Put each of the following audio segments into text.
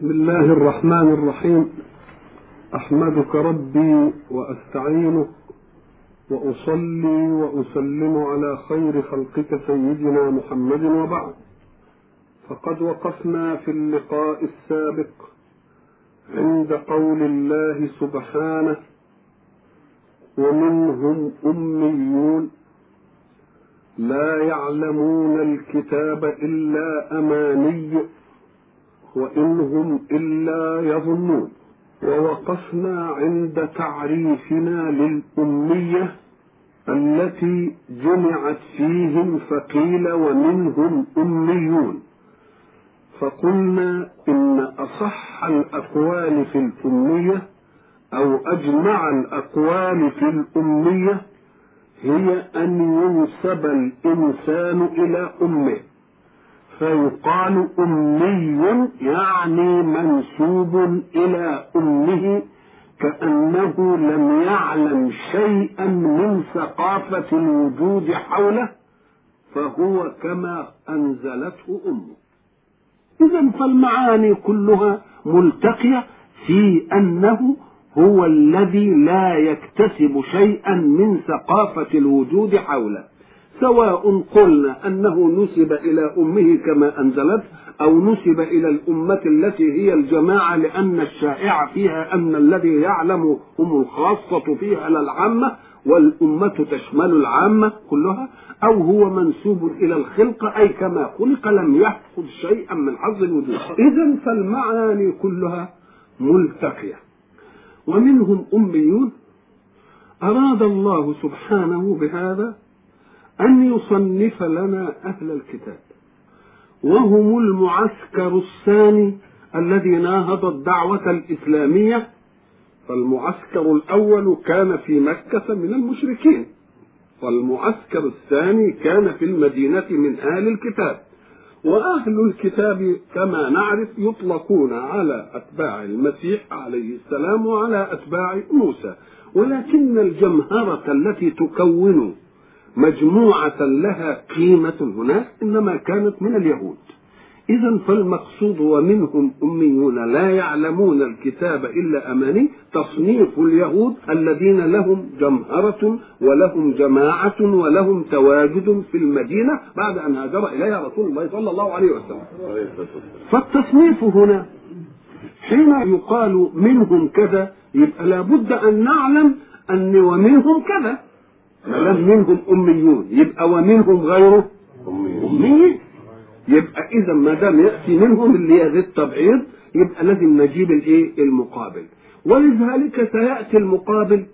بسم الله الرحمن الرحيم. أحمدك ربي وأستعينك وأصلي وأسلم على خير خلقك سيدنا محمد وبعد. فقد وقفنا في اللقاء السابق عند قول الله سبحانه ومنهم أميون لا يعلمون الكتاب إلا أماني وإن هم إلا يظنون. ووقفنا عند تعريفنا للأمية التي جمعت فيهم فقيل ومنهم أميون. فقلنا إن أصح الأقوال في الأمية أو أجمع الأقوال في الأمية هي أن ينسب الإنسان إلى أمه. فيقال أمي يعني منسوب إلى أمه كأنه لم يعلم شيئا من ثقافة الوجود حوله فهو كما أنزلته أمه. إذا فالمعاني كلها ملتقية في أنه هو الذي لا يكتسب شيئا من ثقافة الوجود حوله. سواء قلنا أنه نسب إلى أمه كما أنزلت أو نسب إلى الأمة التي هي الجماعة لأن الشائع فيها أن الذي يعلم هم الخاصة فيها لا العامة والأمة تشمل العامة كلها أو هو منسوب إلى الخلقة أي كما خلق لم يحفظ شيئا من حظ الوجود. إذا فالمعاني كلها ملتقية. ومنهم أميون. أراد الله سبحانه بهذا أن يصنف لنا أهل الكتاب وهم المعسكر الثاني الذي ناهض الدعوة الإسلامية فالمعسكر الأول كان في مكة من المشركين والمعسكر الثاني كان في المدينة من أهل الكتاب وأهل الكتاب كما نعرف يطلقون على أتباع المسيح عليه السلام وعلى أتباع موسى ولكن الجمهرة التي تكون مجموعة لها قيمة هناك إنما كانت من اليهود. إذا فالمقصود ومنهم أميون لا يعلمون الكتاب إلا أماني تصنيف اليهود الذين لهم جمهرة ولهم جماعة ولهم تواجد في المدينة بعد أن هاجر إليها رسول الله صلى الله عليه وسلم. فالتصنيف هنا حين يقال منهم كذا يبقى لابد أن نعلم أن ومنهم كذا. ما دام منهم أميون. يبقى ومنهم غيره؟ أميين يبقى إذا ما دام يأتي منهم اللي هي التبعيض يبقى لازم نجيب الإيه؟ المقابل. ولذلك سيأتي المقابل.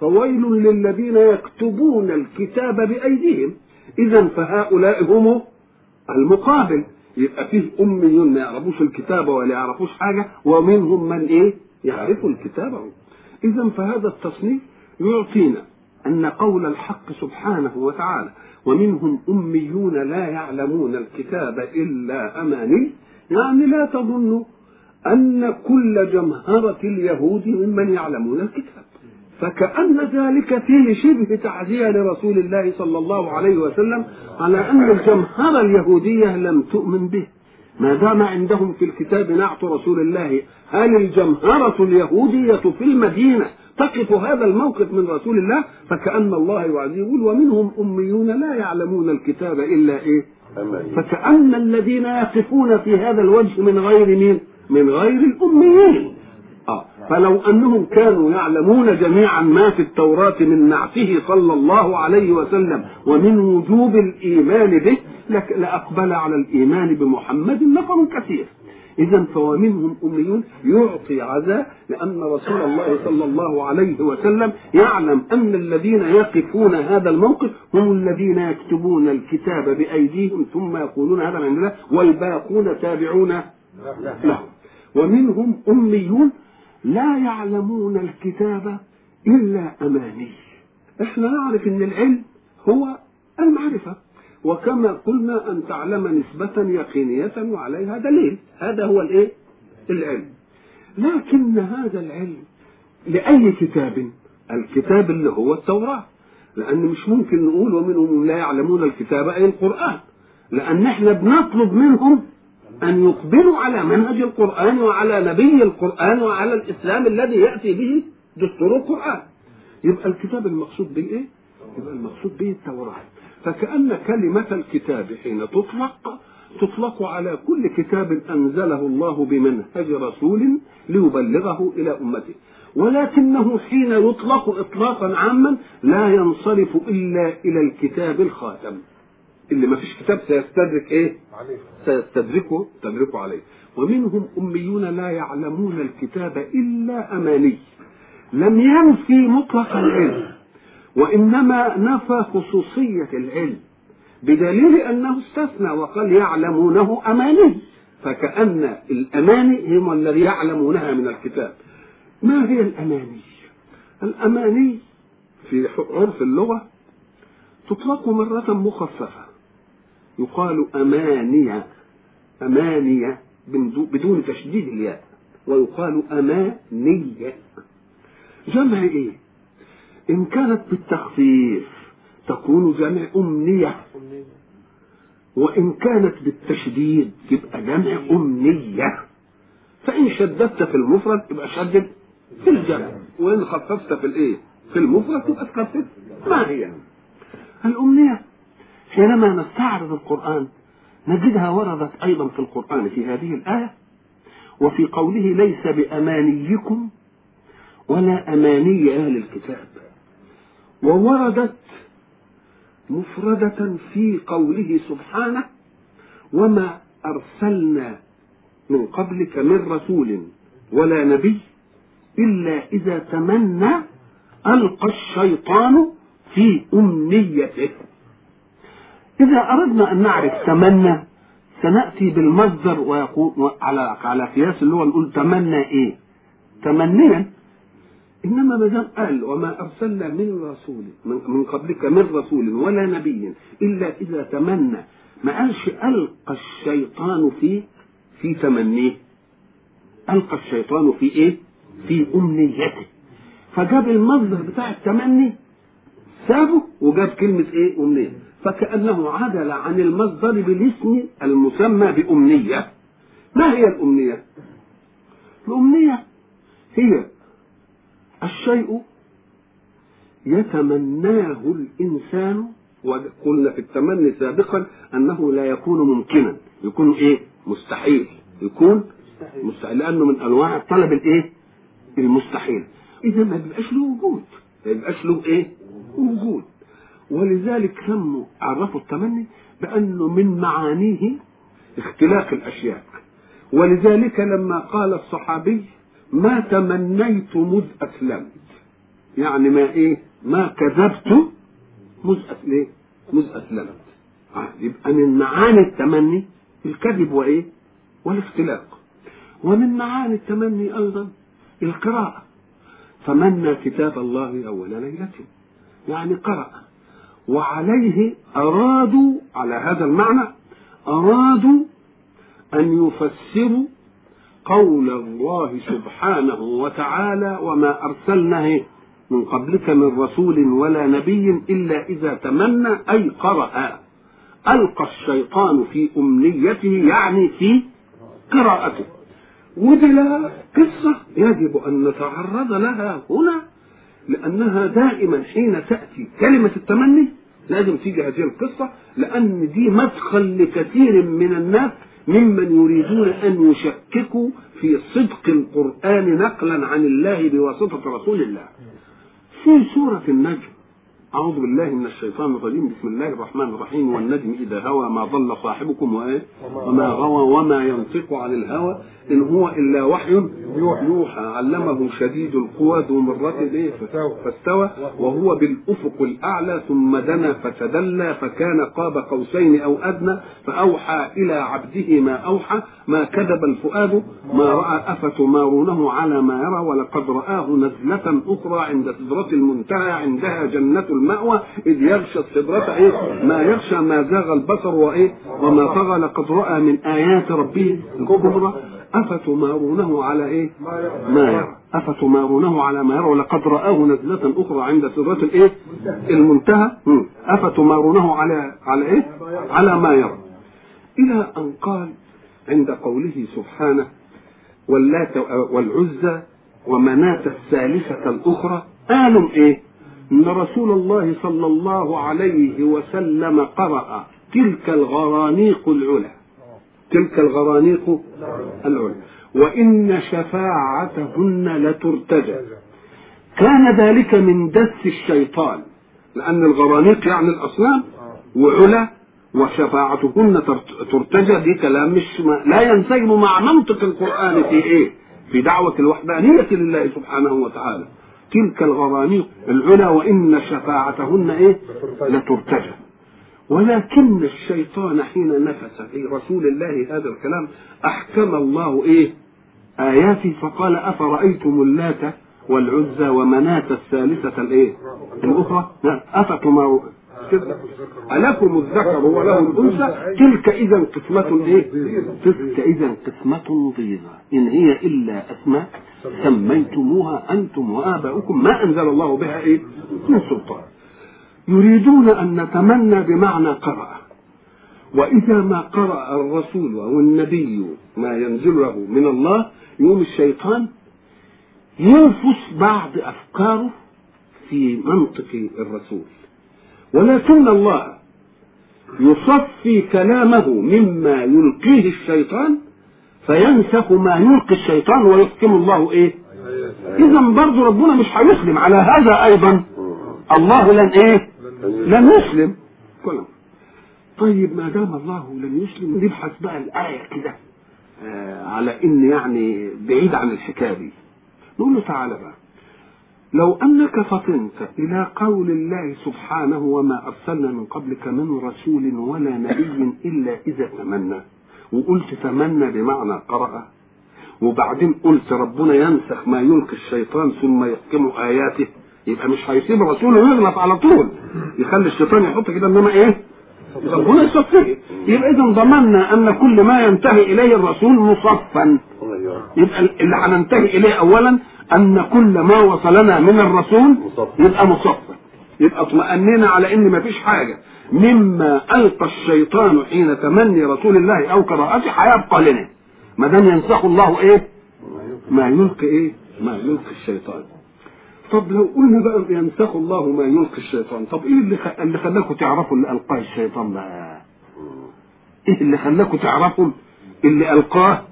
فويل للذين يكتبون الكتاب بأيديهم. إذا فهؤلاء هم المقابل. يبقى فيه أميون ما يعرفوش الكتاب ولا يعرفوش حاجة ومنهم من إيه؟ يعرفوا الكتاب. إذا فهذا التصنيف يعطينا أن قول الحق سبحانه وتعالى ومنهم أميون لا يعلمون الكتاب إلا أماني يعني لا تظنوا أن كل جمهرة اليهود ممن يعلمون الكتاب. فكأن ذلك فيه شبه تعزية لرسول الله صلى الله عليه وسلم على أن الجمهرة اليهودية لم تؤمن به. ما دام عندهم في الكتاب نعت رسول الله هل الجمهرة اليهودية في المدينة تقف هذا الموقف من رسول الله فكأن الله يعزيه يقول ومنهم أميون لا يعلمون الكتاب إلا إيه؟ فكأن الذين يقفون في هذا الوجه من غير مين؟ من غير الأميين آه. فلو أنهم كانوا يعلمون جميعا ما في التوراة من نعته صلى الله عليه وسلم ومن وجوب الإيمان به لأقبل على الإيمان بمحمد نفر كثير. إذا فومنهم أميون يعطي عزاء لأن رسول الله صلى الله عليه وسلم يعلم أن الذين يقفون هذا الموقف هم الذين يكتبون الكتاب بأيديهم ثم يقولون هذا من الله والباقون تابعون لهم ومنهم أميون لا يعلمون الكتاب إلا أماني. إحنا نعرف أن العلم هو المعرفة. وكما قلنا أن تعلم نسبة يقينية وعليها دليل. هذا هو الإيه؟ العلم. لكن هذا العلم لأي كتاب؟ الكتاب اللي هو التوراة. لأن مش ممكن نقول ومنهم لا يعلمون الكتاب أي القرآن. لأن إحنا بنطلب منهم أن يقبلوا على منهج القرآن وعلى نبي القرآن وعلى الإسلام الذي يأتي به دستور القرآن. يبقى الكتاب المقصود به إيه؟ يبقى المقصود به التوراة. فكأن كلمة الكتاب حين تطلق تطلق على كل كتاب أنزله الله بمنهج رسول ليبلغه إلى أمته. ولكنه حين يطلق إطلاقا عاما لا ينصرف إلا إلى الكتاب الخاتم. اللي ما فيش كتاب سيستدرك إيه؟ عليه. سيستدركه تدركه عليه. ومنهم أميون لا يعلمون الكتاب إلا أماني. لم ينفي مطلق العلم وإنما نفى خصوصية العلم بدليل أنه استثنى وقال يعلمونه أماني فكأن الأماني هم الذي يعلمونها من الكتاب. ما هي الأماني؟ الأماني في عرف اللغة تطلق مرة مخففة يقال أمانية أمانية بدون تشديد الياء ويقال أمانية. جمع إيه؟ إن كانت بالتخفيف تكون جمع أمنية. وإن كانت بالتشديد تبقى جمع أمنية. فإن شددت في المفرد يبقى شدد في الجمع. وإن خففت في الإيه؟ في المفرد تبقى تخفف. ما هي؟ الأمنية. حينما نستعرض القرآن نجدها وردت أيضا في القرآن في هذه الآية. وفي قوله ليس بأمانيكم ولا أماني أهل الكتاب ووردت مفردة في قوله سبحانه وما أرسلنا من قبلك من رسول ولا نبي إلا إذا تمنى ألقى الشيطان في أمنيته إذا أردنا أن نعرف تمنى سنأتي بالمصدر ويقول على على قياس اللي هو نقول تمنى إيه؟ تمنيا إنما ما دام قال وما أرسلنا من رسول من, قبلك من رسول ولا نبي إلا إذا تمنى ما قالش ألقى الشيطان في في تمنيه ألقى الشيطان في إيه؟ في أمنيته فجاب المصدر بتاع التمني سابه وجاب كلمة إيه؟ أمنية فكأنه عدل عن المصدر بالاسم المسمى بأمنية ما هي الأمنية؟ الأمنية هي الشيء يتمناه الإنسان وقلنا في التمني سابقا أنه لا يكون ممكنا. يكون إيه؟ مستحيل. يكون مستحيل. لأنه من أنواع الطلب الإيه؟ المستحيل. إذا ما بيبقاش له وجود. ما بيبقاش له إيه؟ وجود. ولذلك سموا عرفوا التمني بأنه من معانيه اختلاف الأشياء. ولذلك لما قال الصحابي ما تمنيت مذ أسلمت. يعني ما إيه؟ ما كذبت مذ أسلمت مذ أسلمت. آه يبقى من معاني التمني الكذب وإيه؟ والاختلاق. ومن معاني التمني أيضا القراءة. تمنى كتاب الله أول ليلة. يعني قرأ. وعليه أرادوا على هذا المعنى أرادوا أن يفسروا قول الله سبحانه وتعالى وما أرسلنا من قبلك من رسول ولا نبي إلا إذا تمنى أي قرأ. ألقى الشيطان في أمنيته يعني في قراءته. ودي لها قصة يجب أن نتعرض لها هنا لأنها دائما حين تأتي كلمة التمني لازم تيجي هذه القصة لأن دي مدخل لكثير من الناس ممن يريدون أن يشككوا في صدق القرآن نقلا عن الله بواسطة رسول الله. في سورة النجم أعوذ بالله من الشيطان الرجيم. بسم الله الرحمن الرحيم. والنجم إذا هوى ما ضل صاحبكم وإيه؟ وما غوى وما ينطق عن الهوى. إن هو إلا وحي يوحى. علمه شديد القوى ذو مرة فاستوى وهو بالأفق الأعلى ثم دنا فتدلى فكان قاب قوسين أو أدنى فأوحى إلى عبده ما أوحى. ما كذب الفؤاد. ما رأى أفتمارونه على ما يرى. ولقد رآه نزلة أخرى عند سدرة المنتهى. عندها جنة المأوى إذ يغشى السدرة إيه؟ ما يغشى ما زاغ البصر وإيه؟ وما طغى لقد رأى من آيات ربه. الكبرى أفتمارونه على إيه؟ ما يرى. أفتمارونه على ما يرى. ولقد رآه نزلة أخرى عند سدرة الإيه؟ المنتهى. أفتمارونه على على إيه؟ على ما يرى. إلى أن قال عند قوله سبحانه واللات والعزى ومناة الثالثة الأخرى قالوا إيه؟ إن رسول الله صلى الله عليه وسلم قرأ تلك الغرانيق العلا تلك الغرانيق العلا وإن شفاعتهن لترتجى. كان ذلك من دس الشيطان. لأن الغرانيق يعني الأصنام وعلا وشفاعتهن ترتجى دي كلام مش لا ينسجم مع منطق القرآن في إيه؟ في دعوة الوحدانية لله سبحانه وتعالى. تلك الغرانيق العلا وإن شفاعتهن إيه؟ لترتجى ولكن الشيطان حين نفس في رسول الله هذا الكلام أحكم الله إيه؟ آياته فقال أفرأيتم اللات والعزى ومناة الثالثة الإيه؟ الأخرى أفتما ألكم الذكر وله الأنثى؟ تلك إذا قسمة إيه؟ تلك إذا قسمة ضيزى. إن هي إلا أسماء سميتموها أنتم وآباؤكم. ما أنزل الله بها إيه؟ من سلطان. يريدون أن نتمنى بمعنى قرأ. وإذا ما قرأ الرسول أو النبي ما ينزل له من الله يوم الشيطان ينفس بعض أفكاره في منطق الرسول. ولكن الله يصفي كلامه مما يلقيه الشيطان فينسخ ما يلقي الشيطان ويحكم الله إيه؟ إذا برضه ربنا مش هيسلم. على هذا أيضا الله لن إيه؟ لن يسلم. كلام. طيب ما دام الله لم يسلم نبحث بقى الآية كده. آه على إن يعني بعيد عن الحكاية دي. نقول له تعالى بقى. لو أنك فطنت إلى قول الله سبحانه وما أرسلنا من قبلك من رسول ولا نبي إلا إذا تمنى. وقلت تمنى بمعنى قرأ. وبعدين قلت ربنا ينسخ ما يلقي الشيطان ثم يحكم آياته. يبقى مش هيسيب الرسول ويغلط على طول. يخلي الشيطان يحط كده إنما إيه؟ ربنا يصفيه. يبقى اذا ضمننا أن كل ما ينتهي إليه الرسول مصفا. يبقى اللي هننتهي إليه اولا أن كل ما وصلنا من الرسول يبقى مصفا يبقى اطمأننا على إن مفيش حاجة. مما ألقى الشيطان حين تمني رسول الله أو قراءته هيبقى لنا. ما دام ينسخ الله إيه؟ ما يلقي إيه؟ ما يلقي الشيطان. طب لو قلنا بقى ينسخ الله ما يلقي الشيطان طب إيه اللي خ... اللي خلاكم تعرفوا اللي ألقاه الشيطان بقى؟ إيه اللي خلاكم تعرفوا اللي ألقاه؟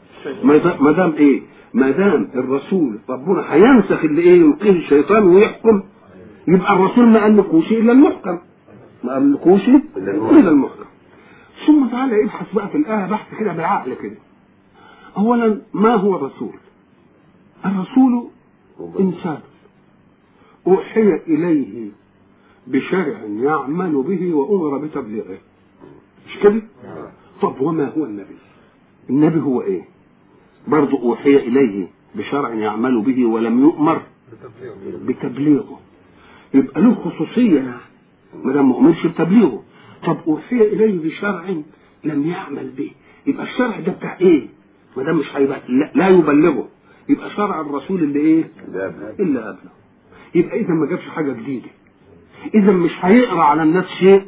ما دام إيه؟ ما دام الرسول ربنا هينسخ اللي إيه يلقيه الشيطان ويحكم يبقى الرسول ما قالكوش إلا المحكم. ما قالكوش إلا المحكم. ثم تعالى ابحث بقى في الآية بحث كده بالعقل كده. اولا ما هو الرسول؟ الرسول إنسان. أوحي إليه بشرع يعمل به وأمر بتبليغه. مش كده؟ طب وما هو النبي؟ النبي هو إيه؟ برضه أوحي إليه بشرع يعمل به ولم يؤمر بتبليغه. يبقى له خصوصية ما دام ما امرش بتبليغه. طب أوحي إليه بشرع لم يعمل به. يبقى الشرع ده بتاع إيه؟ ما دام مش هيبقى لا, لا يبلغه. يبقى شرع الرسول اللي إيه؟ إلا قبله يبقى إذا ما جابش حاجة جديدة. إذا مش هيقرأ على الناس شيء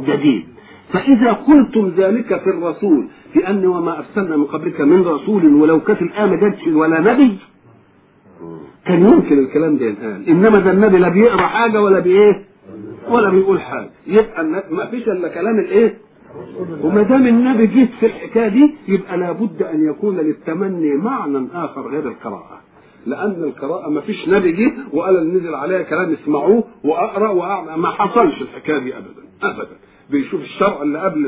جديد. فإذا قلتم ذلك في الرسول في ان وما أرسلنا من قبلك من رسول ولو كانت الآية ما ولا نبي كان يمكن الكلام ده ينقال إنما ده النبي لا بيقرأ حاجة ولا بإيه؟ ولا بيقول حاجة. يبقى ما فيش إلا كلام الإيه؟ وما دام النبي جيت في الحكاية دي يبقى لابد أن يكون للتمني معنى آخر غير القراءة. لأن القراءة ما فيش نبي جه وقال نزل عليها كلام اسمعوه وأقرأ وأعمل. ما حصلش الحكاية دي ابدا. ابدا. بيشوف الشرع اللي قبل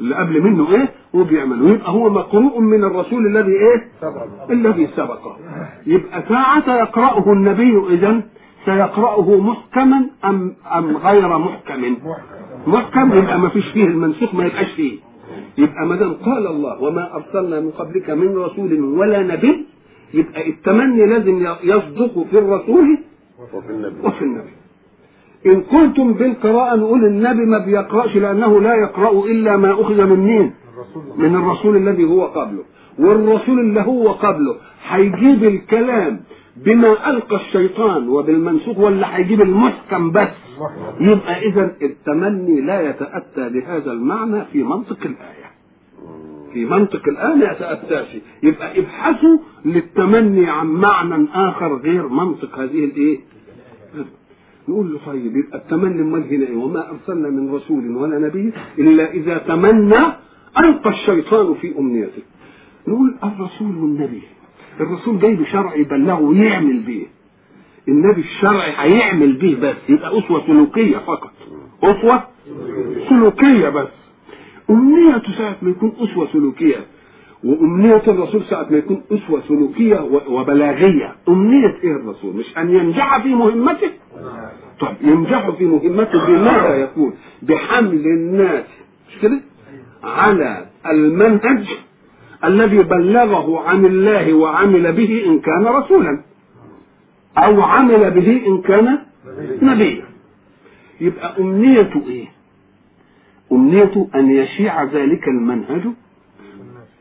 اللي قبل منه إيه؟ وبيعمل ويبقى هو مقروء من الرسول الذي إيه. الذي سبقه. يبقى ساعة يقرأه النبي اذا سيقرأه محكما أم أم غير محكم؟ محكم. يبقى ما فيش فيه المنسوخ ما يبقاش فيه. يبقى ما دام قال الله وما أرسلنا من قبلك من رسول ولا نبي يبقى التمني لازم يصدق في الرسول وفي النبي. وفي النبي. إن كنتم بالقراءة نقول النبي ما بيقرأش لأنه لا يقرأ إلا ما أخذ من مين؟ من الرسول الذي هو قبله والرسول اللي هو قبله هيجيب الكلام بما ألقى الشيطان وبالمنسوخ ولا هيجيب المحكم بس يبقى إذا التمني لا يتأتى بهذا المعنى في منطق الآية في منطق الآن يتأتاشي يبقى ابحثوا للتمني عن معنى آخر غير منطق هذه الإيه؟ نقول له طيب يبقى التمني امال هنا إيه؟ وما أرسلنا من رسول ولا نبي إلا إذا تمنى ألقى الشيطان في أمنيته. نقول الرسول والنبي الرسول جاي بشرع يبلغه ويعمل بيه. النبي الشرعي هيعمل بيه بس يبقى أسوة سلوكية فقط. أسوة سلوكية بس. أمنيته ساعة ما يكون أسوة سلوكية وأمنية الرسول ساعة ما يكون أسوة سلوكية وبلاغية. أمنية إيه الرسول؟ مش أن ينجح في مهمته؟ طب ينجح في مهمته بماذا يكون بحمل الناس. مش كده؟ على المنهج الذي بلغه عن الله وعمل به إن كان رسولا. أو عمل به إن كان نبيا. يبقى أمنيته إيه؟ أمنيته أن يشيع ذلك المنهج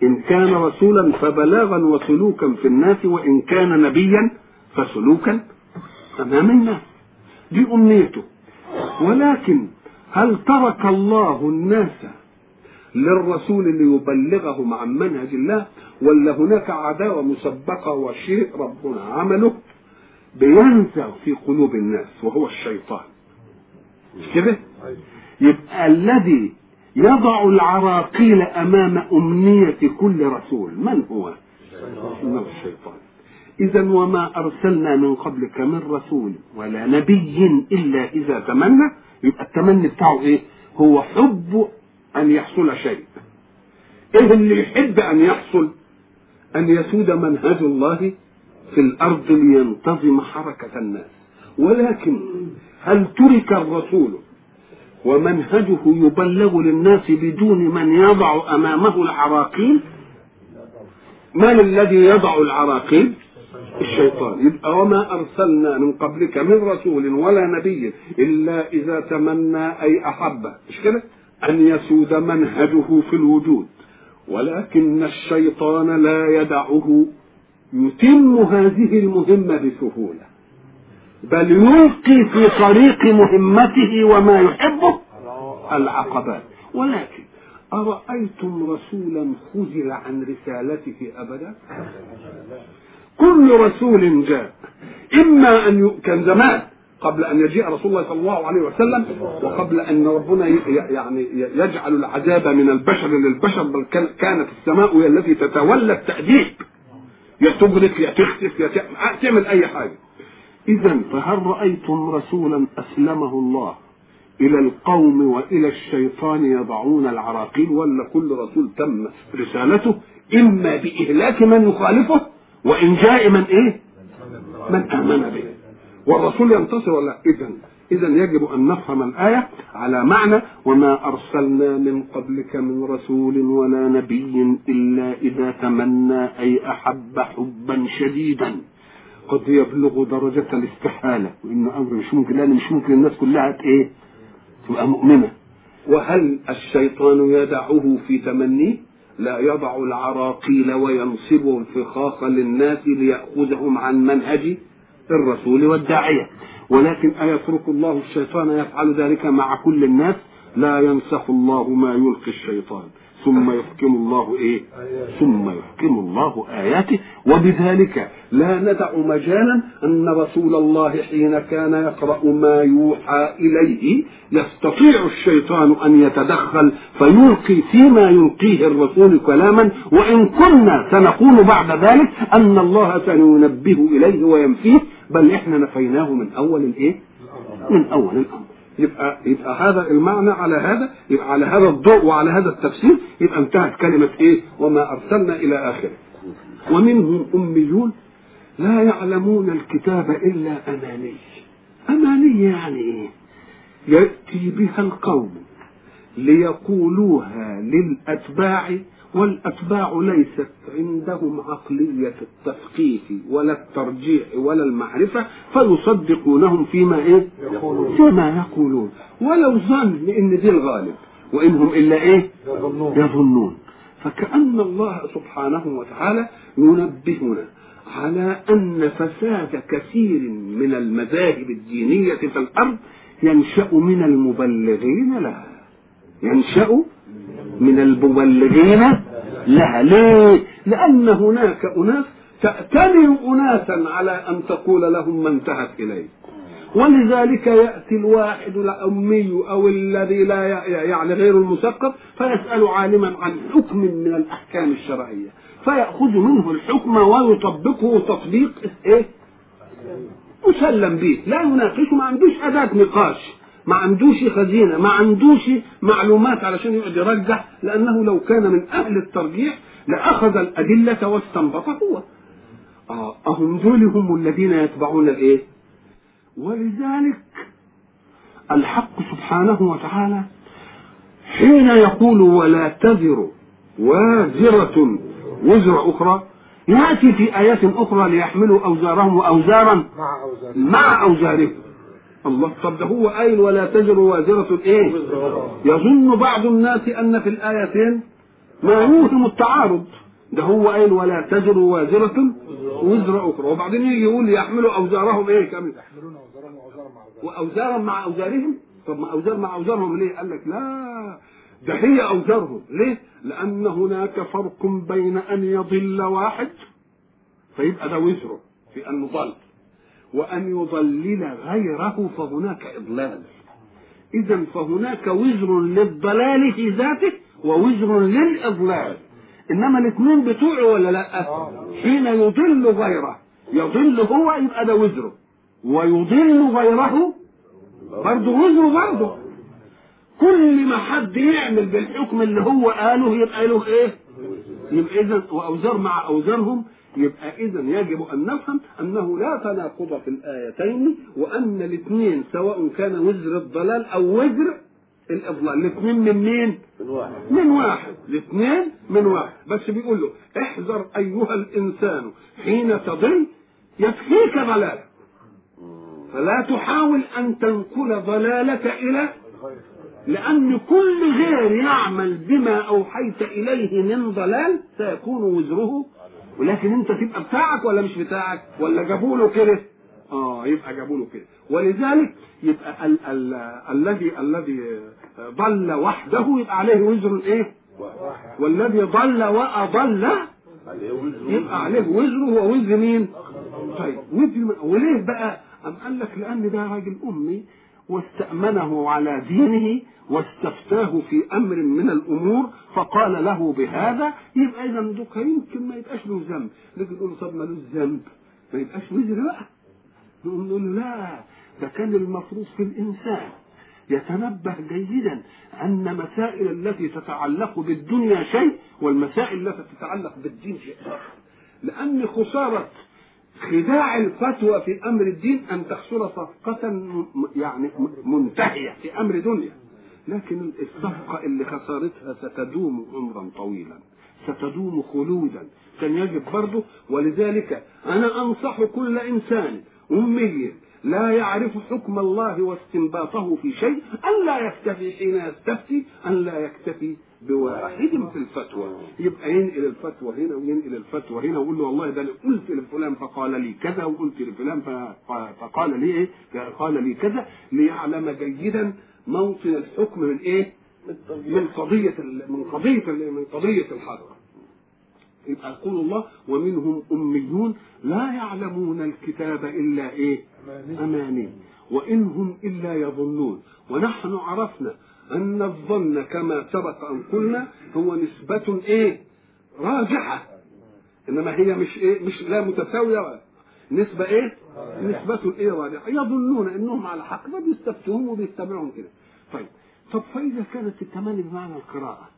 إن كان رسولا فبلاغا وسلوكا في الناس وإن كان نبيا فسلوكا أمام الناس. دي أمنيته. ولكن هل ترك الله الناس للرسول ليبلغهم عن منهج الله؟ ولا هناك عداوة مسبقة وشيء ربنا عمله بينزع في قلوب الناس وهو الشيطان. مش كده؟ يبقى الذي يضع العراقيل أمام أمنية كل رسول. من هو؟ انه الشيطان؟ اذا وما أرسلنا من قبلك من رسول ولا نبي إلا إذا تمنى. يبقى التمني بتاعه إيه؟ هو حب أن يحصل شيء. إيه اللي يحب أن يحصل؟ أن يسود منهج الله في الأرض لينتظم حركة الناس. ولكن هل ترك الرسول ومنهجه يبلغ للناس بدون من يضع أمامه العراقيل. من الذي يضع العراقيل؟ الشيطان. يبقى وما أرسلنا من قبلك من رسول ولا نبي إلا إذا تمنى أي أحب. مش كده؟ أن يسود منهجه في الوجود. ولكن الشيطان لا يدعه. يتم هذه المهمة بسهولة. بل يلقي في طريق مهمته وما يحبه العقبات. ولكن أرأيتم رسولا خذل عن رسالته أبدا؟ كل رسول جاء إما أن ي... كان زمان قبل أن يجيء رسول الله صلى الله عليه وسلم وقبل أن ربنا. يعني يجعل العذاب من البشر للبشر بل كانت السماء هي التي تتولى التأديب. يا تغرق يا تخسف يا تعمل أي حاجة. إذا فهل رأيتم رسولا أسلمه الله إلى القوم وإلى الشيطان يضعون العراقيل ولا كل رسول تم رسالته إما بإهلاك من يخالفه وإن جاء من إيه؟ من آمن به. والرسول ينتصر ولا؟ إذا إذا يجب أن نفهم الآية على معنى وما أرسلنا من قبلك من رسول ولا نبي إلا إذا تمنى أي أحب حبا شديدا. قد يبلغ درجة الاستحالة. وإن أمر مش ممكن لأن مش ممكن الناس كلها إيه؟ تبقى مؤمنة. وهل الشيطان يدعه في تمنيه لا يضع العراقيل وينصب الفخاخ للناس ليأخذهم عن منهج الرسول والداعية. ولكن أيترك الله الشيطان يفعل ذلك مع كل الناس؟ لا ينسخ الله ما يلقي الشيطان. ثم يحكم الله إيه؟ ثم يحكم الله آياته وبذلك لا ندع مجالا أن رسول الله حين كان يقرأ ما يوحى إليه يستطيع الشيطان أن يتدخل فيلقي فيما يلقيه الرسول كلاما وإن كنا سنقول بعد ذلك أن الله سينبه إليه وينفيه بل إحنا نفيناه من أول الإيه؟ من أول الأمر. يبقى يبقى هذا المعنى على هذا يبقى على هذا الضوء وعلى هذا التفسير يبقى انتهت كلمة إيه؟ وما أرسلنا إلى آخره. ومنهم أميون لا يعلمون الكتاب إلا أماني. أماني يعني إيه؟ يأتي بها القوم ليقولوها للأتباع والأتباع ليست عندهم عقلية التفقيه ولا الترجيح ولا المعرفة فيصدقونهم فيما إيه؟ يقولون. فيما يقولون ولو ظن إن دي الغالب وإنهم إلا إيه؟ يظنون, يظنون. فكأن الله سبحانه وتعالى ينبهنا على أن فساد كثير من المذاهب الدينية في الأرض ينشأ من المبلغين لها ينشأ من المبلغين لها ليه؟ لأن هناك أناس تأتمن اناسا على أن تقول لهم ما انتهت إليه. ولذلك يأتي الواحد الأمي أو الذي لا يعني غير المثقف فيسأل عالما عن حكم من الأحكام الشرعية. فيأخذ منه الحكم ويطبقه تطبيق إيه؟ مسلم به. لا يناقشه ما عندوش أداة نقاش. ما عندوش خزينة ما عندوش معلومات علشان يقعد يرجح لأنه لو كان من أهل الترجيح لأخذ الأدلة واستنبط هو. آه أهم دول هم الذين يتبعون الإيه؟ ولذلك الحق سبحانه وتعالى حين يقول ولا تزر وازرة وزر أخرى يأتي في آيات أخرى ليحملوا أوزارهم وأوزارا مع أوزارهم. الله طب ده هو قايل ولا تزر وازرة إيه؟ يظن بعض الناس أن في الآيتين ما يوهم التعارض ده هو قايل ولا تزر وازرة وزر أخرى. وبعدين يجي يقول يحملوا أوزارهم إيه كامل يحملون أوزارهم وأوزارا مع أوزار واوزارا مع أوزارهم؟ طب ما اوزار مع أوزارهم ليه؟ قال لك لا ده هي أوزارهم. ليه؟ لأن هناك فرق بين أن يضل واحد فيبقى ده وزره في انه ضل وأن يضلل غيره فهناك إضلال. إذا فهناك وزر للضلال في ذاته ووزر للإضلال. إنما الاثنين بتوعه ولا لأ؟ حين يضل غيره. يضل هو يبقى ده وزره. ويضل غيره برضه وزره برضه. كل ما حد يعمل بالحكم اللي هو قاله يبقى له إيه؟ يبقى اذا وأوزار مع أوزارهم يبقى اذا يجب أن نفهم أنه لا تناقض في الآيتين وأن الاثنين سواء كان وزر الضلال أو وزر الإضلال. الاثنين من مين؟ من واحد. من واحد. الاثنين من واحد. بس بيقول له احذر أيها الإنسان حين تضل يكفيك ضلال فلا تحاول أن تنقل ضلالك إلى لأن كل غير يعمل بما أوحيت إليه من ضلال سيكون وزره ولكن انت تبقى بتاعك ولا مش بتاعك؟ ولا جابوا له كده آه يبقى جابوا له كده ولذلك يبقى ال- ال- الذي الذي ضل وحده يبقى عليه وزر إيه؟ والذي ضل وأضل وزر يبقى عليه وزره ووزر مين؟ طيب وزر وليه بقى؟ أم قال لك لأن ده راجل أمي واستأمنه على دينه واستفتاه في أمر من الأمور فقال له بهذا يبقى إذا دوك يمكن ما يبقاش له ذنب. لكن نقول له طب مالوش ذنب ما يبقاش وزر بقى. نقول له لا ده كان المفروض في الإنسان. يتنبه جيدا أن مسائل التي تتعلق بالدنيا شيء والمسائل التي تتعلق بالدين شيء آخر. لأن خسارة خداع الفتوى في أمر الدين أن تخسر صفقة يعني منتهية في أمر دنيا. لكن الصفقة اللي خسارتها ستدوم عمرا طويلا ستدوم خلودا كان يجب برضه. ولذلك أنا أنصح كل إنسان امي لا يعرف حكم الله واستنباطه في شيء أن لا يكتفي حين يستفتي أن لا يكتفي بواحد في الفتوى. يبقى ينقل الفتوى هنا وينقل الفتوى هنا ويقول له والله ده قلت لفلان فقال لي كذا وقلت لفلان فقال لي إيه؟ قال لي كذا ليعلم جيدا موطن الحكم من إيه؟ من قضية من قضية من قضية الحق يبقى يقول الله ومنهم أميون لا يعلمون الكتاب إلا إيه؟ أماني. وإن هم إلا يظنون. ونحن عرفنا أن الظن كما سبق أن قلنا هو نسبة إيه؟ راجحة. إنما هي مش إيه؟ مش لا متساوية. نسبة إيه؟ نسبة إيه راجحة. يظنون إنهم على حق. فبيستفتوهم وبيتبعهم كده. طيب. طب فإذا كانت التمني بمعنى القراءة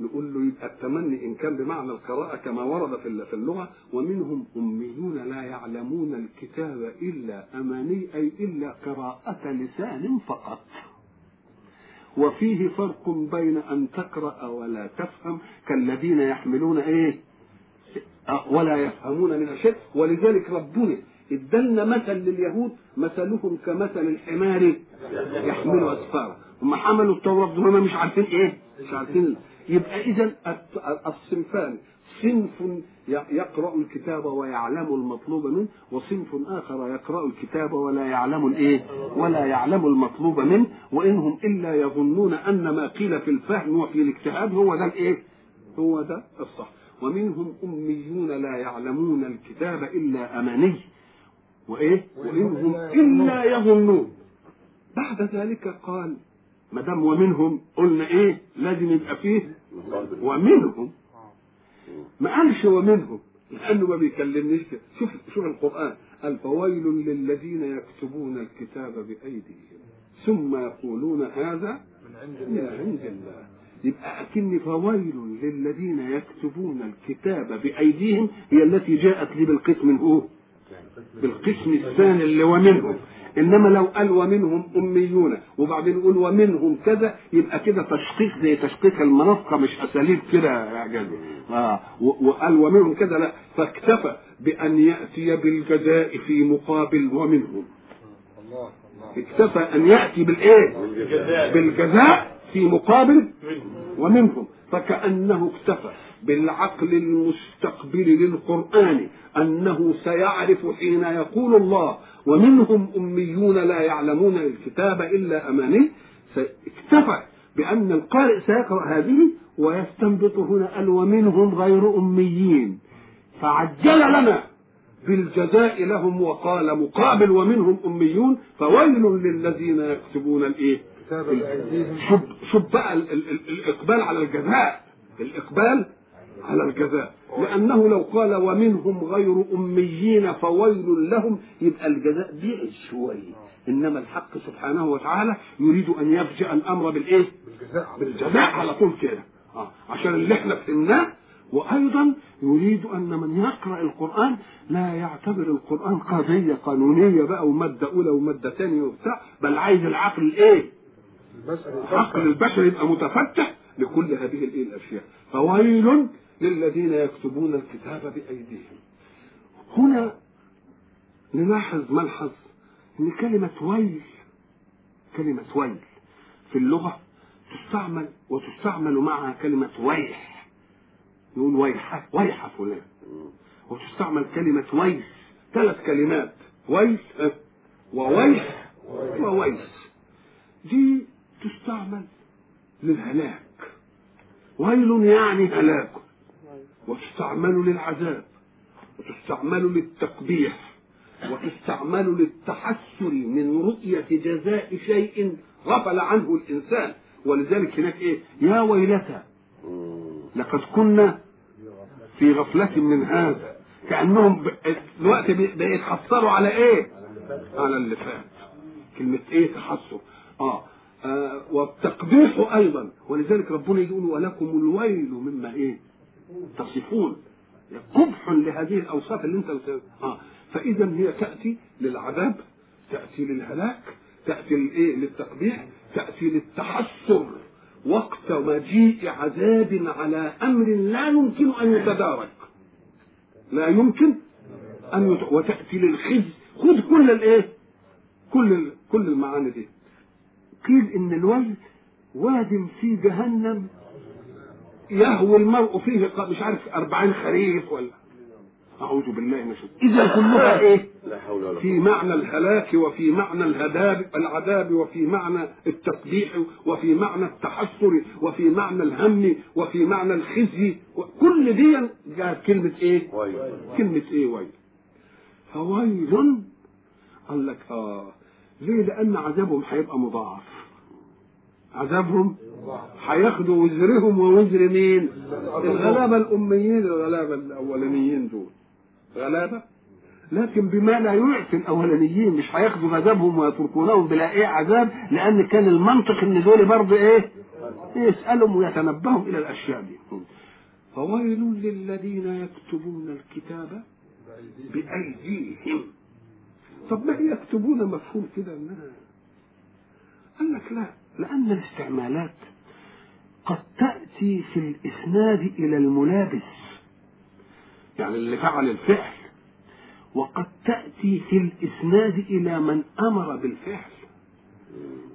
نقول له يبقى التمني إن كان بمعنى القراءة كما ورد في اللغة ومنهم أميون لا يعلمون الكتاب إلا أماني أي إلا قراءة لسان فقط. وفيه فرق بين أن تقرأ ولا تفهم كالذين يحملون إيه؟ ولا يفهمون من شيء ولذلك ربنا ادلنا مثل لليهود مثلهم كمثل الحمار يحمل اسفارا هم حملوا التوراة هم مش عارفين إيه؟ مش عارفين يبقى اذا الصنفان صنف يقرأ الكتاب ويعلم المطلوب منه وصنف آخر يقرأ الكتاب ولا يعلم الإيه؟ ولا يعلم المطلوب منه وانهم إلا يظنون أن ما قيل في الفهم وفي الاجتهاد هو ده الإيه؟ هو ده الصح. ومنهم أميون لا يعلمون الكتاب إلا أماني. وإيه؟ وإنهم إلا يظنون. بعد ذلك قال ما دام ومنهم قلنا إيه لازم يبقى فيه ومنهم. ما قالش ومنهم لأنه ما بيكلمنيش. شوف شوف القرآن. قال فويل للذين يكتبون الكتاب بأيديهم. ثم يقولون هذا من عند الله. يبقى أكن فويل للذين يكتبون الكتاب بأيديهم هي التي جاءت لي بالقسم هو. بالقسم الثاني اللي ومنهم إنما لو قال ومنهم أميون وبعدين يقول ومنهم كذا يبقى كده تشقيق زي تشقيق المنطقة مش أساليب كده يا جدع. آه وقال ومنهم كذا لا. فاكتفى بأن يأتي بالجزاء في مقابل ومنهم. الله الله اكتفى أن يأتي بالإيه؟ بالجزاء. في مقابل ومنهم. فكأنه اكتفى بالعقل المستقبل للقرآن أنه سيعرف حين يقول الله ومنهم أميون لا يعلمون الكتاب إلا أماني. اكتفى بأن القارئ سيقرأ هذه ويستنبط هنا قال ومنهم غير أميين. فعجل لنا بالجزاء لهم وقال مقابل ومنهم أميون. فويل للذين يكتبون الإيه؟ بأيديهم. شوف شوف بقى ال ال ال الإقبال على الجزاء. الإقبال على الجزاء. لأنه لو قال ومنهم غير أميين فويل لهم يبقى الجزاء بعد شوية. إنما الحق سبحانه وتعالى يريد أن يفجأ الأمر بالإيه؟ بالجزاء. على طول كده. آه. عشان اللي إحنا فهمناه وأيضا يريد أن من يقرأ القرآن لا يعتبر القرآن قضية قانونية بقى ومادة أولى ومادة ثانية وبتاع بل عايز العقل الايه؟ العقل البشري يبقى متفتح لكل هذه الايه الأشياء. فويل للذين يكتبون الكتاب بأيديهم. هنا نلاحظ ملحظ إن كلمة ويل كلمة ويل في اللغة تستعمل وتستعمل معها كلمة ويح. نقول ويح ويح فلان. وتستعمل كلمة ويس ثلاث كلمات. ويس ها، وويح وويس. دي تستعمل للهلاك. ويل يعني هلاك. وتستعمل للعذاب. وتستعمل للتقبيح. وتستعمل للتحسر من رؤية جزاء شيء غفل عنه الإنسان. ولذلك هناك إيه؟ يا ويلتى. لقد كنا في غفلة من هذا. كأنهم الوقت بي- بيتحسروا على إيه؟ على اللي فات كلمة إيه؟ تحسر آه. والتقبيح أيضا. ولذلك ربنا يقول ولكم الويل مما إيه؟ تصفون. قبح لهذه الأوصاف اللي أنت قلت- آه. فاذا هي تأتي للعذاب تأتي للهلاك تأتي للايه للتقبيح تأتي للتحسر. وقت مجيء عذاب على أمر لا يمكن أن يتدارك. لا يمكن أن يت... وتأتي للخزي. خذ كل الإيه؟ كل ال... كل المعاني دي. قيل إن الويل واد في جهنم يهوي المرء فيه مش عارف أربعين خريف ولا أعوذ بالله من الشيطان إذا كلها إيه؟ لا حول ولا في معنى الهلاك وفي معنى الهداب العذاب وفي معنى التقبيح وفي معنى التحسر وفي معنى الهم وفي معنى الخزي كل دي جاءت كلمة إيه؟ ويل كلمة إيه ويل؟ فويل قال لك آه ليه؟ لأن عذابهم هيبقى مضاعف عذابهم هياخدوا وزرهم ووزر مين؟ الغلابة الأميين الغلابة الأولانيين دول. غلابة. لكن بما لا يعفي الأولانيين مش هياخدوا غضبهم ويتركونهم بلا إيه عذاب لأن كان المنطق إن دول برضه إيه؟ يسألهم ويتنبهوا إلى الأشياء دي. فويل للذين يكتبون الكتاب بأيديهم. طب ما يكتبون مفهوم كده؟ انها قال لك لا. لأن الاستعمالات قد تأتي في الإسناد إلى الملابس يعني اللي فعل الفعل وقد تأتي في الإسناد إلى من أمر بالفعل.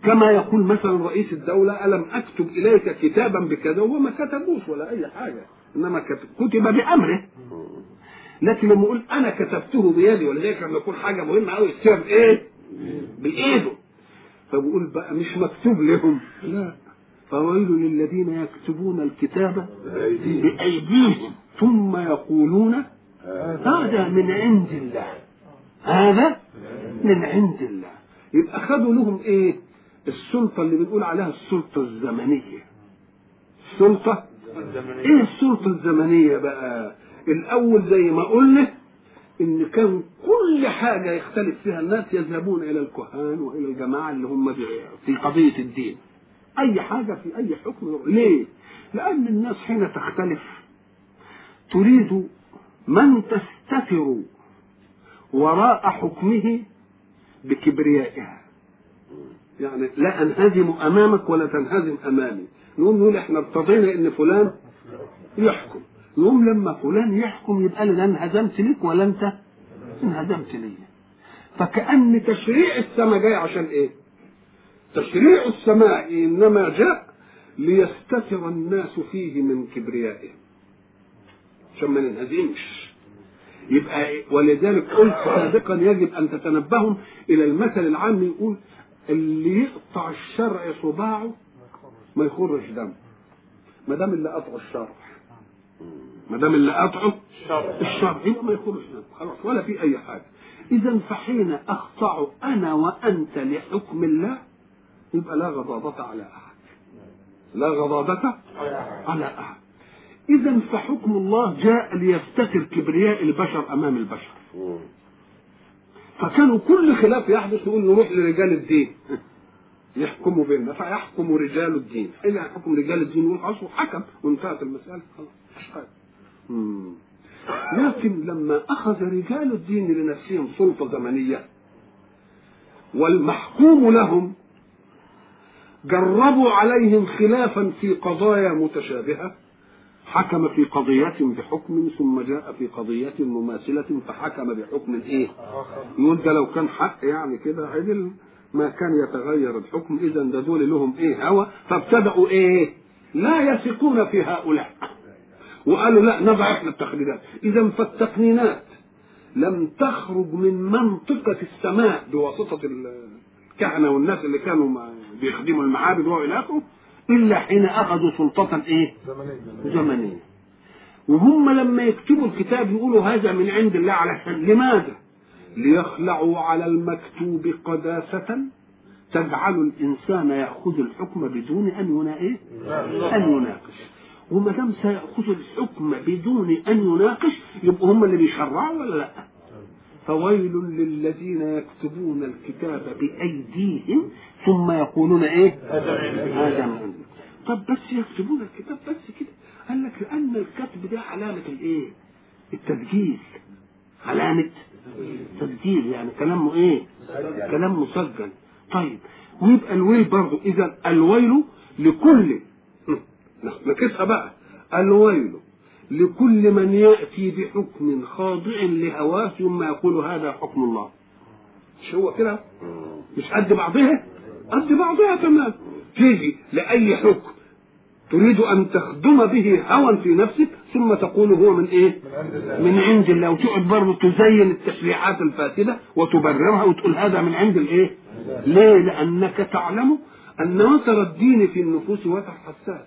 كما يقول مثلا رئيس الدولة ألم أكتب إليك كتابا بكذا وهو ما كتبوش ولا أي حاجة إنما كتب, بأمره. لكن لما يقول أنا كتبته بيدي ولذلك لما يكون حاجة مهمة أوي يكتبها بإيه؟ بإيده فبقول بقى مش مكتوب لهم. لا. فويل للذين يكتبون الكتاب بأيديهم. ثم يقولون هذا من عند الله. هذا من عند الله. يبقى خدوا لهم إيه؟ السلطة اللي بنقول عليها السلطة الزمنية. السلطة؟ إيه السلطة الزمنية بقى؟ الأول زي ما قلنا إن كان كل حاجة يختلف فيها الناس يذهبون إلى الكهان وإلى الجماعة اللي هم في قضية الدين. أي حاجة في أي حكم ليه؟ لأن الناس حين تختلف تريد من تستتر وراء حكمه بكبريائها. يعني لا أنهزم أمامك ولا تنهزم أمامي. نقوم نقول إحنا ارتضينا إن فلان يحكم. نقوم لما فلان يحكم يبقى أنا لا انهزمت ليك ولا انت؟ انهزمت لي فكأن تشريع السماء جاي عشان إيه؟ تشريع السماء إنما جاء ليستتر الناس فيه من كبريائهم عشان ما ننهزمش. يبقى إيه؟ ولذلك قلت سابقا يجب أن تتنبهوا إلى المثل العام يقول اللي يقطع الشرع صباعه ما يخرش دم. ما دام اللي قطعه الشرع. ما دام اللي قطعه الشرع يبقى ما يخرج خلاص ولا في أي حاجة. اذا فحين اخضع أنا وأنت لحكم الله يبقى لا غضاضة على أحد. لا غضاضة على أحد. اذا فحكم الله جاء ليفتكر كبرياء البشر أمام البشر. فكانوا كل خلاف يحدث يقول نروح لرجال الدين. يحكموا بيننا فيحكم رجال الدين. حين يحكم رجال الدين يقول حكم وانتهت المسألة خلاص. لكن لما أخذ رجال الدين لنفسهم سلطة زمنية والمحكوم لهم جربوا عليهم خلافا في قضايا متشابهة حكم في قضية بحكم ثم جاء في قضية مماثلة فحكم بحكم إيه؟ يقول ده لو كان حق يعني كده عدل ما كان يتغير الحكم. اذا ده دول لهم إيه؟ هوى فابتدأوا إيه؟ لا يثقون في هؤلاء. وقالوا لا نضع إحنا التقليدات إذا فالتقنينات لم تخرج من منطقة السماء بواسطة الكهنة والناس اللي كانوا بيخدموا المعابد وإلى آخره إلا حين أخذوا سلطة إيه؟ زمنية زمنية وهم لما يكتبوا الكتاب يقولوا هذا من عند الله على لماذا؟ ليخلعوا على المكتوب قداسة تجعل الإنسان يأخذ الحكم بدون أن ينا إيه؟ أن يناقش وما دام سيأخذ الحكم بدون أن يناقش يبقوا هم اللي بيشرعوا ولا لا؟ فويل للذين يكتبون الكتاب بأيديهم ثم يقولون إيه؟ هذا طب بس يكتبون الكتاب بس كده قال لك لأن الكتب ده علامة الإيه؟ التسجيل علامة تسجيل يعني كلامه إيه؟ كلام مسجل طيب ويبقى الويل برضه إذا الويل لكل نكسها بقى الويل لكل من يأتي بحكم خاضع لهواه ثم يقول هذا حكم الله. مش هو كده؟ مش قد بعضها؟ قد بعضها تمام. تيجي لأي حكم تريد أن تخدم به هوى في نفسك ثم تقول هو من إيه؟ من عند الله. وتقعد برضه تزين التشريعات الفاسدة وتبررها وتقول هذا من عند الإيه؟ ليه؟ لأنك تعلم أن وتر الدين في النفوس وتر حساس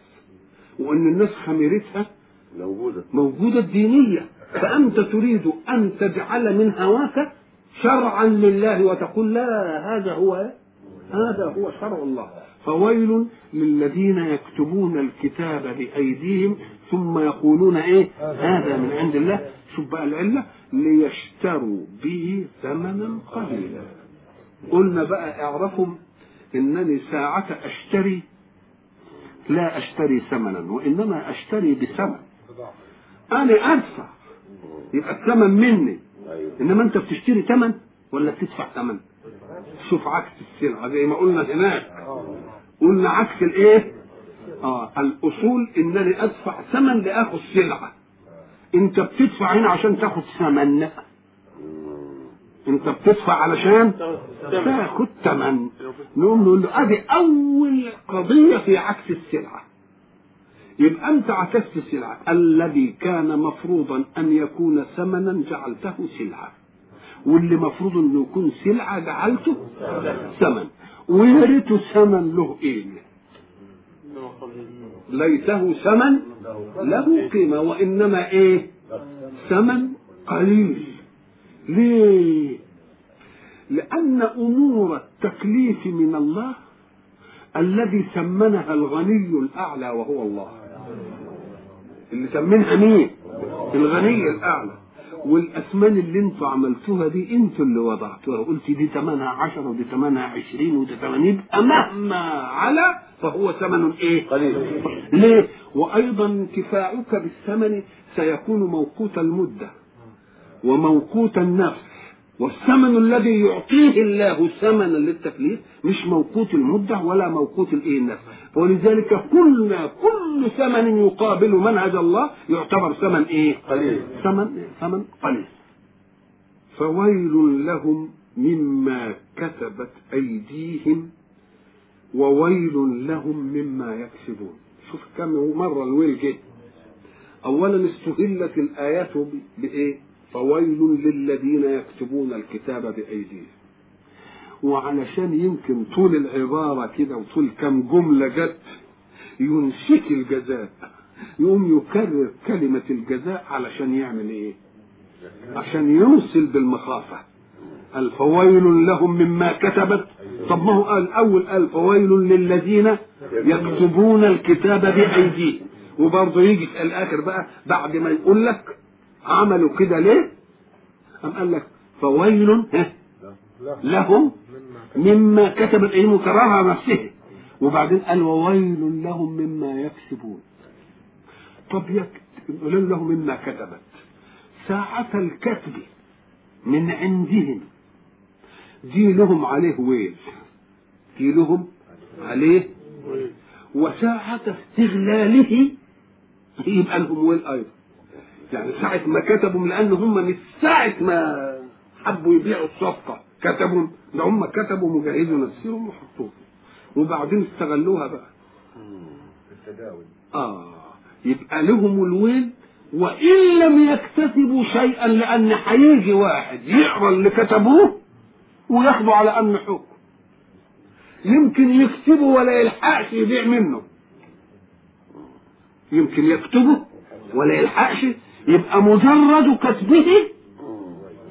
وأن الناس خميرتها موجودة. موجودة الدينية فأنت تريد أن تجعل من هواك شرعا لله وتقول لا هذا هو هذا هو شرع الله. فويل للذين يكتبون الكتاب بأيديهم ثم يقولون إيه؟ هذا من عند الله. شوف بقى العلة ليشتروا به ثمنا قليلا. قلنا بقى اعرفوا إنني ساعة أشتري لا أشتري ثمنا وإنما أشتري بثمن. أنا أدفع. يبقى الثمن مني. أيوة. إنما أنت بتشتري ثمن ولا بتدفع ثمن؟ شوف عكس السلعة زي ما قلنا هناك. قلنا عكس الإيه؟ آه الأصول إنني أدفع ثمن لآخذ سلعة. أنت بتدفع هنا عشان تاخذ ثمن. انت بتدفع علشان تاخذ ثمن نقوم نقول له ادي اول قضية في عكس السلعة. يبقى انت عكست السلعة. الذي كان مفروضا ان يكون ثمنا جعلته سلعة. واللي مفروض انه يكون سلعة جعلته ثمن. ويا ريته ثمن له إيه؟ ليته ثمن له قيمة. وإنما إيه؟ ثمن قليل. ليه؟ لأن أمور التكليف من الله الذي ثمنها الغني الأعلى وهو الله. اللي ثمنها مين؟ الغني الأعلى. والأثمان اللي أنتوا عملتوها دي أنتوا اللي وضعتوها. قلت دي ثمنها عشرة ودي ثمنها عشرين ودي يبقى مهما على فهو ثمن إيه؟ قليل. ليه؟ وأيضا انتفاعك بالثمن سيكون موقوت المدة. وموقوت النفس والثمن الذي يعطيه الله ثمنا للتكليف مش موقوت المدة ولا موقوت الإيه النفس. ولذلك قلنا كل ثمن يقابل منهج الله يعتبر ثمن إيه؟ قليل. ثمن ثمن قليل. فويل لهم مما كتبت أيديهم وويل لهم مما يكسبون. شوف كم مرة الويل جه. اولا استهلت الآيات بإيه؟ فويل للذين يكتبون الكتاب بأيديهم. وعلشان يمكن طول العبارة كده وطول كم جملة جت ينسك الجزاء يقوم يكرر كلمة الجزاء علشان يعمل إيه؟ عشان يوصل بالمخافة. قال فويل لهم مما كتبت. طب ما هو قال أول قال فويل للذين يكتبون الكتاب بأيديهم. وبرضه يجي في الآخر بقى بعد ما يقول لك عملوا كده ليه؟ قام قال لك فويل لهم مما كتبت أيديهم وكررها نفسه وبعدين قال وويل لهم مما يكسبون. طب ويل لهم مما كتبت. ساعة الكتب من عندهم. دي لهم عليه ويل. دي لهم عليه وساعة استغلاله يبقى لهم ويل أيضا. يعني ساعة ما كتبوا لأن هم من ساعة ما حبوا يبيعوا الصفقة. كتبوا ده هم كتبوا مجهزوا نفسهم وحطوها وبعدين استغلوها بقى. التداول. آه. يبقى لهم الويل وإن لم يكتسبوا شيئا لأن هيجي واحد يقرأ اللي كتبوه وياخده على أمن حكم. يمكن يكتبه ولا يلحقش يبيع منه. يمكن يكتبه ولا يلحقش يبقى مجرد كتبه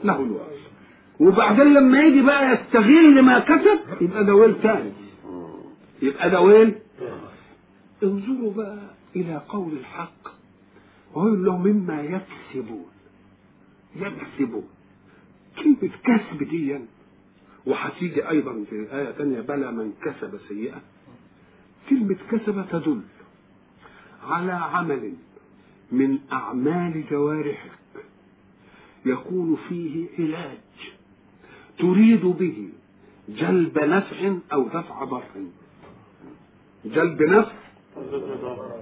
له الويل وبعدين لما يجي بقى يستغل ما كتب يبقى ده ويل تاني يبقى ده ويل انظروا بقى إلى قول الحق. ويقول له مما يكسبون. يكسبون. كلمة كسب دي وهتيجي أيضا في آية ثانية بلى من كسب سيئة. كلمة كسب تدل على عمل من أعمال جوارحك. يكون فيه علاج تريد به جلب نفع أو دفع ضر جلب نفع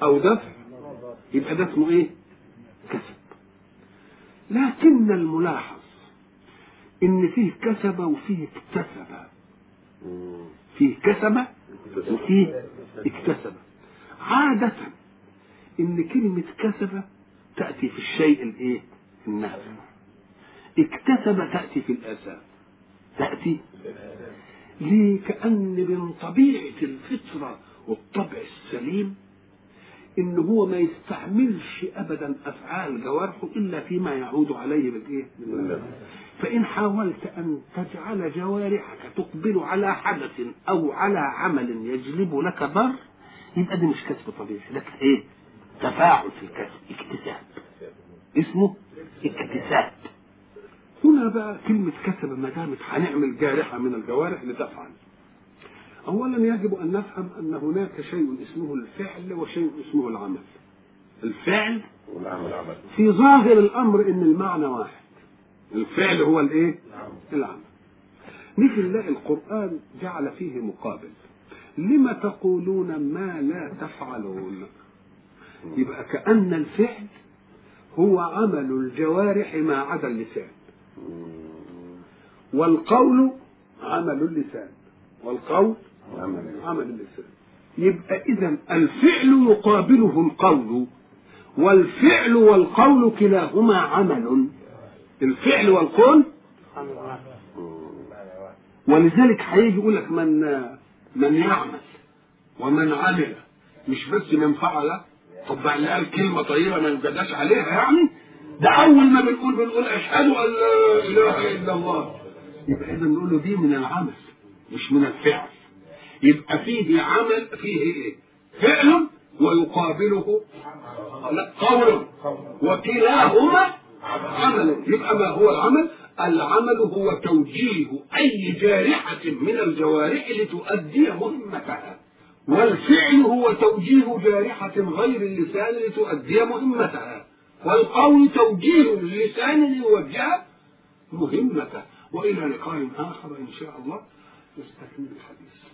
أو دفع. يبقى ده اسمه إيه؟ كسب. لكن الملاحظ إن فيه كسب وفيه اكتسب. فيه كسب وفيه اكتسب. عادة إن كلمة كسب تأتي في الشيء الإيه؟ النافع اكتسب تأتي في الآثام تأتي ليه كأن من طبيعة الفطرة والطبع السليم إن هو ما يستعملش ابدا أفعال جوارحه إلا فيما يعود عليه بالإيه؟ فإن حاولت أن تجعل جوارحك تقبل على حدث أو على عمل يجلب لك ضر يبقى ده مش كسب طبيعي ده إيه؟ تفاعل في الكسب. اكتساب. اسمه اكتساب. هنا بقى كلمة كسب ما دامت هنعمل جارحة من الجوارح لتفعل. أولا يجب أن نفهم أن هناك شيء اسمه الفعل وشيء اسمه العمل. الفعل والعمل عمل في ظاهر الأمر أن المعنى واحد. الفعل هو الإيه؟ العمل. نيجي نلاقي القرآن جعل فيه مقابل. لما تقولون ما لا تفعلون؟ يبقى كأن الفعل هو عمل الجوارح ما عدا اللسان. والقول عمل اللسان. والقول عمل اللسان. يبقى اذا الفعل يقابله القول والفعل والقول كلاهما عمل. الفعل والقول ولذلك هيجي يقول لك من من يعمل ومن عمل مش بس من فعل طب بقى اللي قال كلمة طيبة ما يجداش عليها يعني؟ ده أول ما بنقول بنقول أشهد أن لا إله إلا الله. يبقى إذا نقول له دي من العمل مش من الفعل. يبقى فيه عمل فيه إيه؟ فعل ويقابله لا قول. وكلاهما عمل. يبقى ما هو العمل؟ العمل هو توجيه أي جارحة من الجوارح لتؤدي مهمتها. والفعل هو توجيه جارحة غير اللسان لتؤدي مهمتها والقول توجيه اللسان ليوجه مهمته. وإلى لقاء آخر إن شاء الله. نستكمل الحديث.